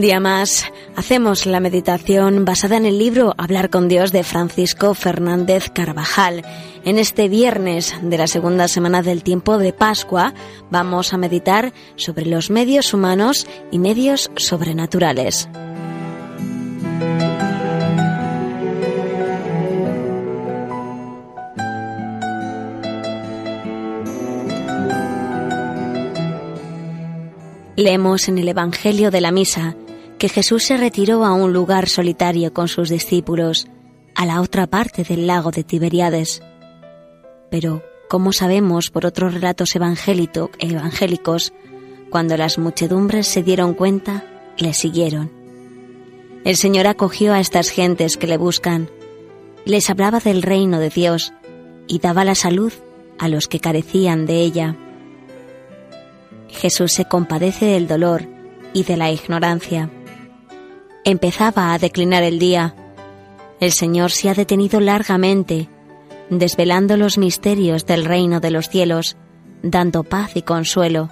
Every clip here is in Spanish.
Un día más hacemos la meditación basada en el libro Hablar con Dios de Francisco Fernández Carvajal. En este viernes de la segunda semana del tiempo de Pascua vamos a meditar sobre los medios humanos y medios sobrenaturales. Leemos en el Evangelio de la Misa que Jesús se retiró a un lugar solitario con sus discípulos, a la otra parte del lago de Tiberíades. Pero, como sabemos por otros relatos evangélicos, cuando las muchedumbres se dieron cuenta, le siguieron. El Señor acogió a estas gentes que le buscan, les hablaba del reino de Dios y daba la salud a los que carecían de ella. Jesús se compadece del dolor y de la ignorancia. Empezaba a declinar el día. El Señor se ha detenido largamente, desvelando los misterios del reino de los cielos, dando paz y consuelo.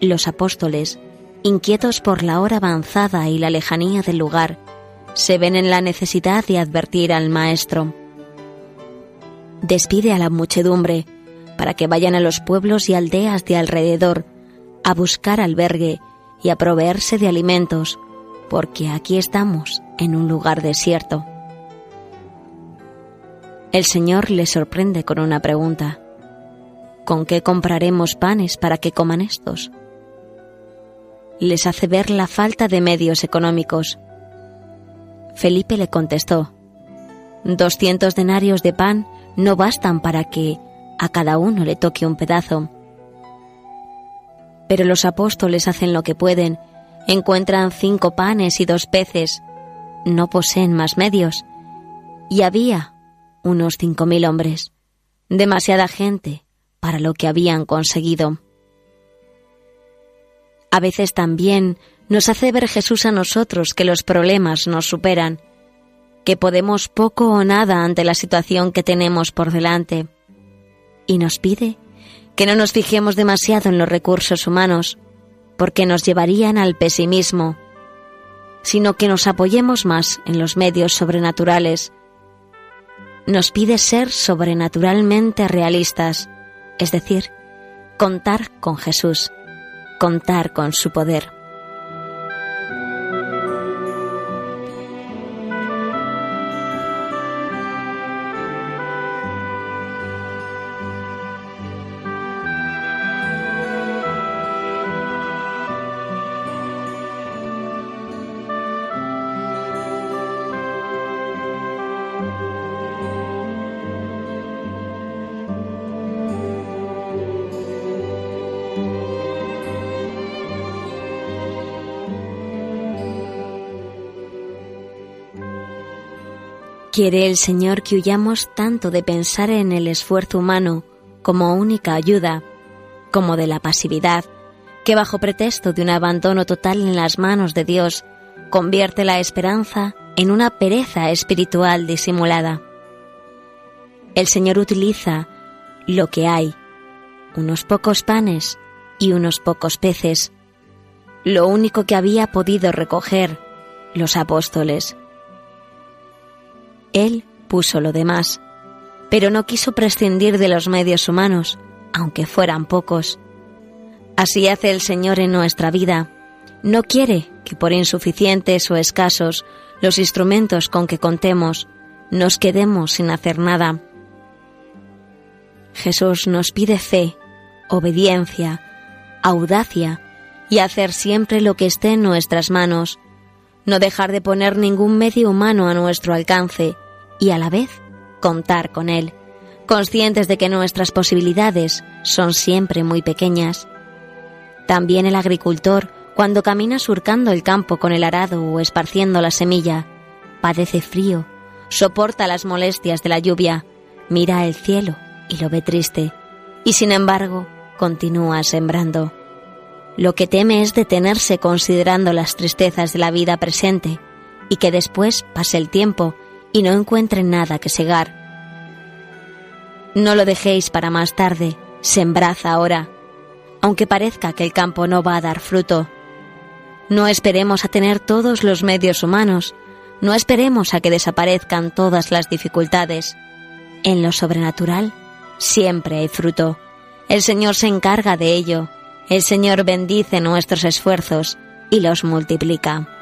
Los apóstoles, inquietos por la hora avanzada y la lejanía del lugar, se ven en la necesidad de advertir al Maestro. Despide a la muchedumbre para que vayan a los pueblos y aldeas de alrededor a buscar albergue y a proveerse de alimentos, porque aquí estamos en un lugar desierto. El Señor les sorprende con una pregunta. ¿Con qué compraremos panes para que coman estos? Les hace ver la falta de medios económicos. Felipe le contestó, Doscientos denarios de pan no bastan para que a cada uno le toque un pedazo pero los apóstoles hacen lo que pueden, encuentran cinco panes y dos peces, no poseen más medios, y había unos cinco mil hombres, demasiada gente para lo que habían conseguido. A veces también nos hace ver Jesús a nosotros que los problemas nos superan, que podemos poco o nada ante la situación que tenemos por delante, y nos pide que no nos fijemos demasiado en los recursos humanos, porque nos llevarían al pesimismo, sino que nos apoyemos más en los medios sobrenaturales. Nos pide ser sobrenaturalmente realistas, es decir, contar con Jesús, contar con su poder. Quiere el Señor que huyamos tanto de pensar en el esfuerzo humano como única ayuda, como de la pasividad, que bajo pretexto de un abandono total en las manos de Dios, convierte la esperanza en una pereza espiritual disimulada. El Señor utiliza lo que hay, unos pocos panes y unos pocos peces, lo único que había podido recoger los apóstoles. Él puso lo demás, pero no quiso prescindir de los medios humanos, aunque fueran pocos. Así hace el Señor en nuestra vida. No quiere que por insuficientes o escasos los instrumentos con que contemos nos quedemos sin hacer nada. Jesús nos pide fe, obediencia, audacia y hacer siempre lo que esté en nuestras manos, no dejar de poner ningún medio humano a nuestro alcance, y a la vez contar con Él, conscientes de que nuestras posibilidades son siempre muy pequeñas. También el agricultor, cuando camina surcando el campo con el arado o esparciendo la semilla, padece frío, soporta las molestias de la lluvia, mira el cielo y lo ve triste, y sin embargo continúa sembrando. Lo que teme es detenerse considerando las tristezas de la vida presente y que después pase el tiempo y no encuentren nada que segar. No lo dejéis para más tarde, sembrad ahora, aunque parezca que el campo no va a dar fruto. No esperemos a tener todos los medios humanos, no esperemos a que desaparezcan todas las dificultades. En lo sobrenatural siempre hay fruto. El Señor se encarga de ello. El Señor bendice nuestros esfuerzos y los multiplica.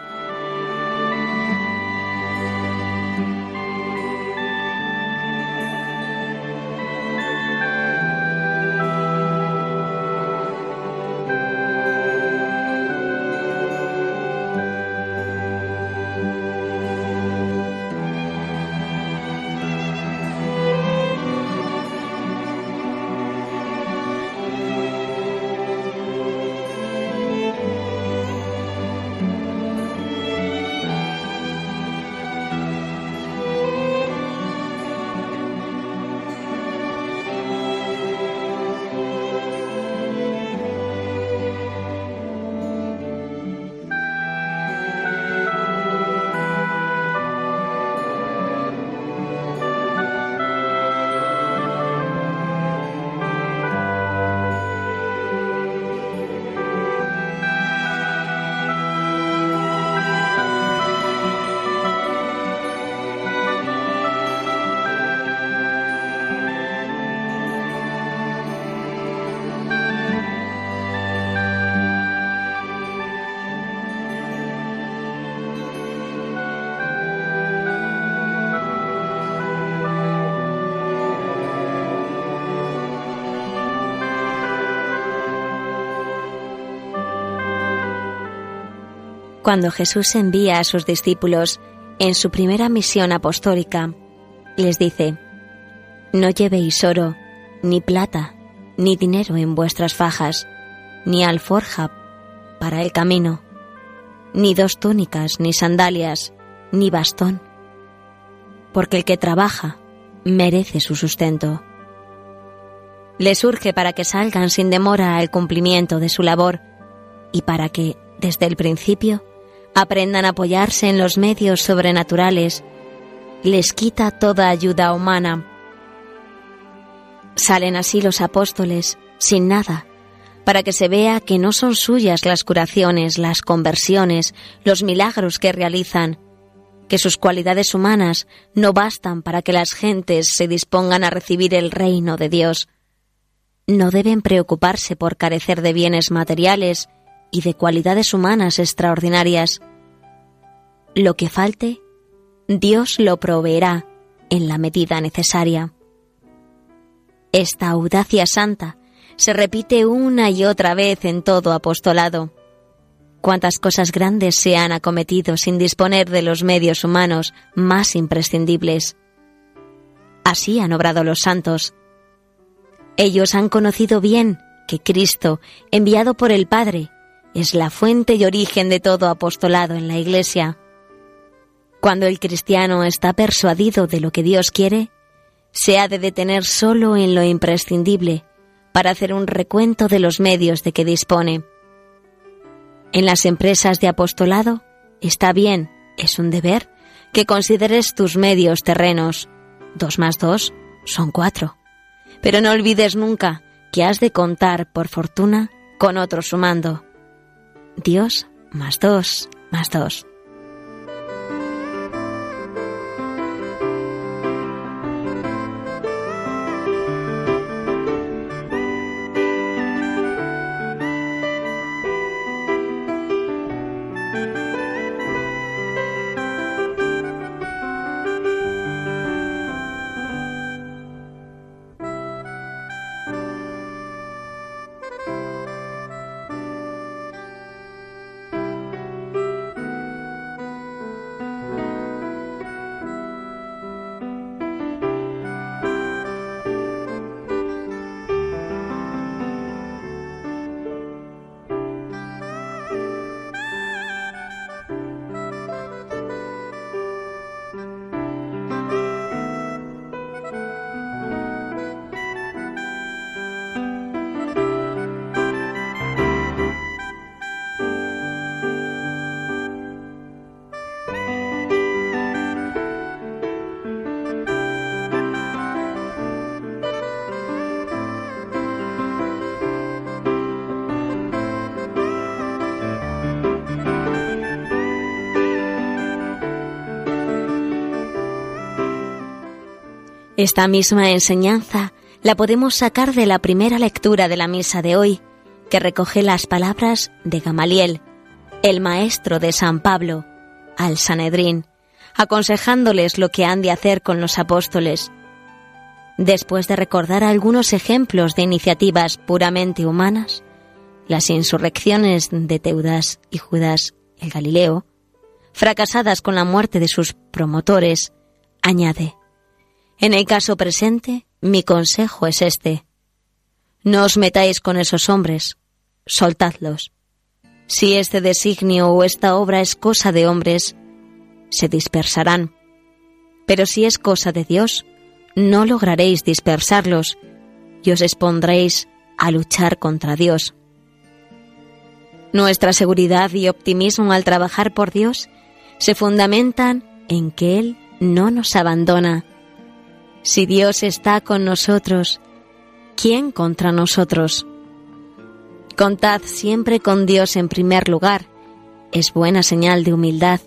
Cuando Jesús envía a sus discípulos en su primera misión apostólica, les dice, No llevéis oro, ni plata, ni dinero en vuestras fajas, ni alforja para el camino, ni dos túnicas, ni sandalias, ni bastón, porque el que trabaja merece su sustento. Les urge para que salgan sin demora al cumplimiento de su labor y para que, desde el principio, aprendan a apoyarse en los medios sobrenaturales, les quita toda ayuda humana. Salen así los apóstoles sin nada, para que se vea que no son suyas las curaciones, las conversiones, los milagros que realizan, que sus cualidades humanas no bastan para que las gentes se dispongan a recibir el reino de Dios. No deben preocuparse por carecer de bienes materiales y de cualidades humanas extraordinarias. Lo que falte, Dios lo proveerá en la medida necesaria. Esta audacia santa se repite una y otra vez en todo apostolado. Cuántas cosas grandes se han acometido sin disponer de los medios humanos más imprescindibles. Así han obrado los santos. Ellos han conocido bien que Cristo, enviado por el Padre, es la fuente y origen de todo apostolado en la Iglesia. Cuando el cristiano está persuadido de lo que Dios quiere, se ha de detener solo en lo imprescindible para hacer un recuento de los medios de que dispone. En las empresas de apostolado está bien, es un deber, que consideres tus medios terrenos. Dos más dos son cuatro. Pero no olvides nunca que has de contar, por fortuna, con otro sumando. Dios más dos más dos. Esta misma enseñanza la podemos sacar de la primera lectura de la misa de hoy, que recoge las palabras de Gamaliel, el maestro de San Pablo, al Sanedrín, aconsejándoles lo que han de hacer con los apóstoles. Después de recordar algunos ejemplos de iniciativas puramente humanas, las insurrecciones de Teudas y Judas el Galileo, fracasadas con la muerte de sus promotores, añade, En el caso presente, mi consejo es este. No os metáis con esos hombres, soltadlos. Si este designio o esta obra es cosa de hombres, se dispersarán. Pero si es cosa de Dios, no lograréis dispersarlos y os expondréis a luchar contra Dios. Nuestra seguridad y optimismo al trabajar por Dios se fundamentan en que Él no nos abandona. Si Dios está con nosotros, ¿quién contra nosotros? Contad siempre con Dios en primer lugar. Es buena señal de humildad.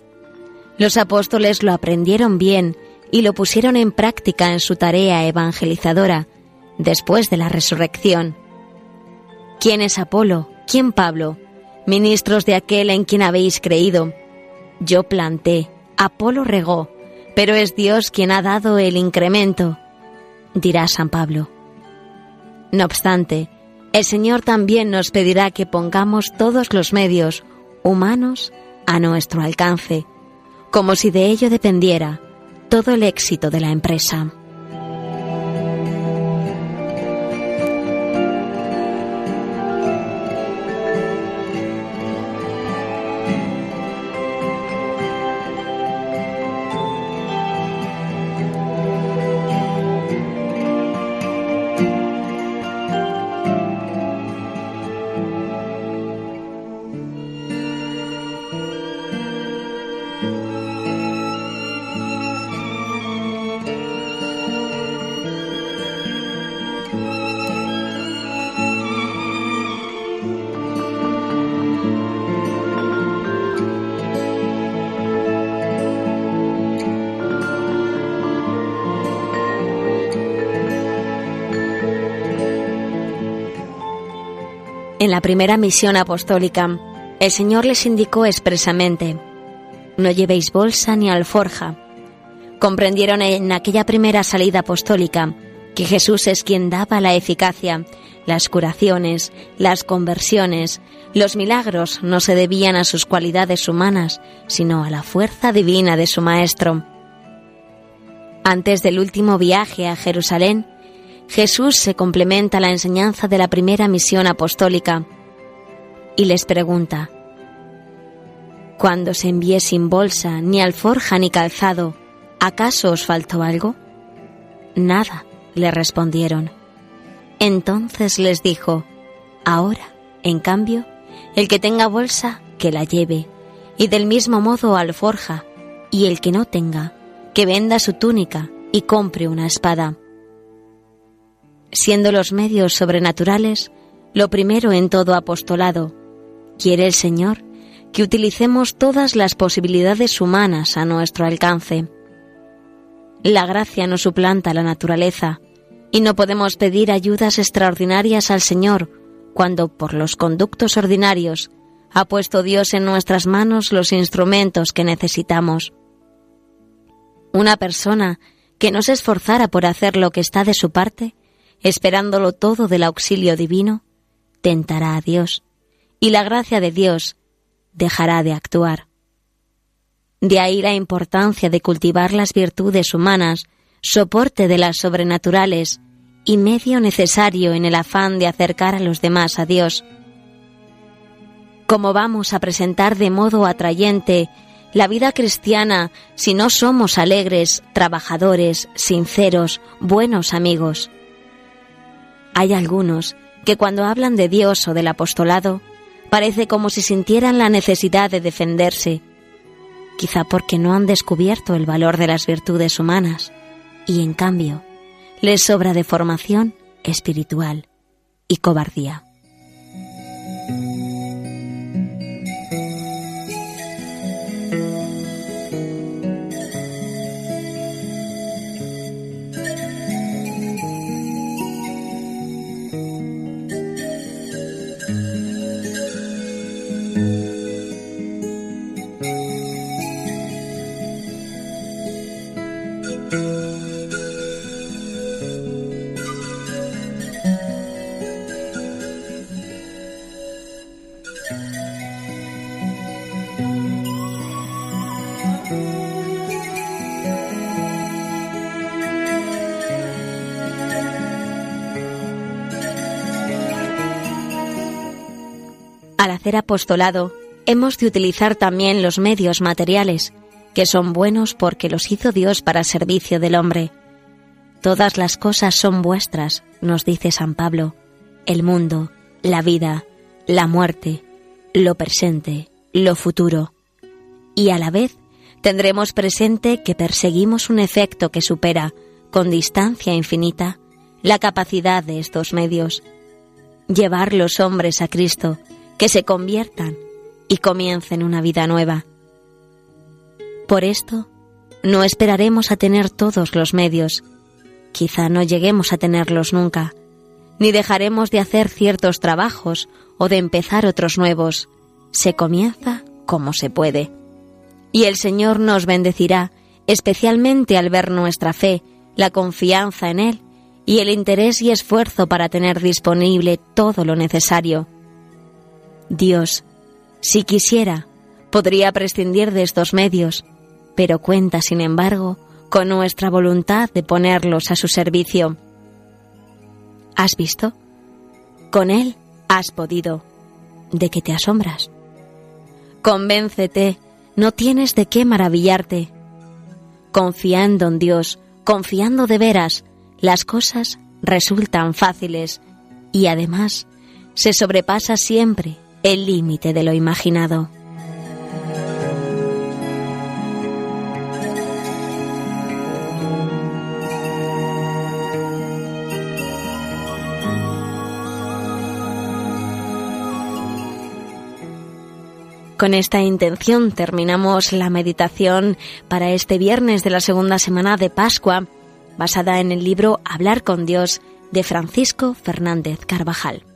Los apóstoles lo aprendieron bien y lo pusieron en práctica en su tarea evangelizadora después de la resurrección. ¿Quién es Apolo? ¿Quién Pablo? ministros de aquel en quien habéis creído. Yo planté, Apolo regó, pero es Dios quien ha dado el incremento, dirá San Pablo. No obstante, el Señor también nos pedirá que pongamos todos los medios humanos a nuestro alcance, como si de ello dependiera todo el éxito de la empresa. En la primera misión apostólica, el Señor les indicó expresamente, no llevéis bolsa ni alforja. Comprendieron en aquella primera salida apostólica que Jesús es quien daba la eficacia, las curaciones, las conversiones, los milagros no se debían a sus cualidades humanas, sino a la fuerza divina de su Maestro. Antes del último viaje a Jerusalén, Jesús se complementa la enseñanza de la primera misión apostólica y les pregunta, Cuando se envié sin bolsa, ni alforja, ni calzado, ¿acaso os faltó algo? Nada, le respondieron. Entonces les dijo, Ahora, en cambio, el que tenga bolsa, que la lleve, y del mismo modo alforja, y el que no tenga, que venda su túnica y compre una espada siendo los medios sobrenaturales lo primero en todo apostolado. Quiere el Señor que utilicemos todas las posibilidades humanas a nuestro alcance. La gracia no suplanta la naturaleza y no podemos pedir ayudas extraordinarias al Señor cuando por los conductos ordinarios ha puesto Dios en nuestras manos los instrumentos que necesitamos. Una persona que no se esforzara por hacer lo que está de su parte esperándolo todo del auxilio divino, tentará a Dios, y la gracia de Dios dejará de actuar. De ahí la importancia de cultivar las virtudes humanas, soporte de las sobrenaturales y medio necesario en el afán de acercar a los demás a Dios. ¿Cómo vamos a presentar de modo atrayente la vida cristiana si no somos alegres, trabajadores, sinceros, buenos amigos? Hay algunos que cuando hablan de Dios o del apostolado, parece como si sintieran la necesidad de defenderse, quizá porque no han descubierto el valor de las virtudes humanas, y en cambio les sobra de formación espiritual y cobardía. Al hacer apostolado, hemos de utilizar también los medios materiales, que son buenos porque los hizo Dios para servicio del hombre. Todas las cosas son vuestras, nos dice San Pablo, el mundo, la vida, la muerte, lo presente, lo futuro. Y a la vez tendremos presente que perseguimos un efecto que supera, con distancia infinita, la capacidad de estos medios. Llevar los hombres a Cristo, que se conviertan y comiencen una vida nueva. Por esto, no esperaremos a tener todos los medios, quizá no lleguemos a tenerlos nunca, ni dejaremos de hacer ciertos trabajos o de empezar otros nuevos. Se comienza como se puede. Y el Señor nos bendecirá, especialmente al ver nuestra fe, la confianza en Él y el interés y esfuerzo para tener disponible todo lo necesario. Dios, si quisiera, podría prescindir de estos medios, pero cuenta, sin embargo, con nuestra voluntad de ponerlos a su servicio. ¿Has visto? Con Él has podido. ¿De qué te asombras? Convéncete, no tienes de qué maravillarte. Confiando en Dios, confiando de veras, las cosas resultan fáciles y además se sobrepasa siempre el límite de lo imaginado. Con esta intención terminamos la meditación para este viernes de la segunda semana de Pascua, basada en el libro Hablar con Dios de Francisco Fernández Carvajal.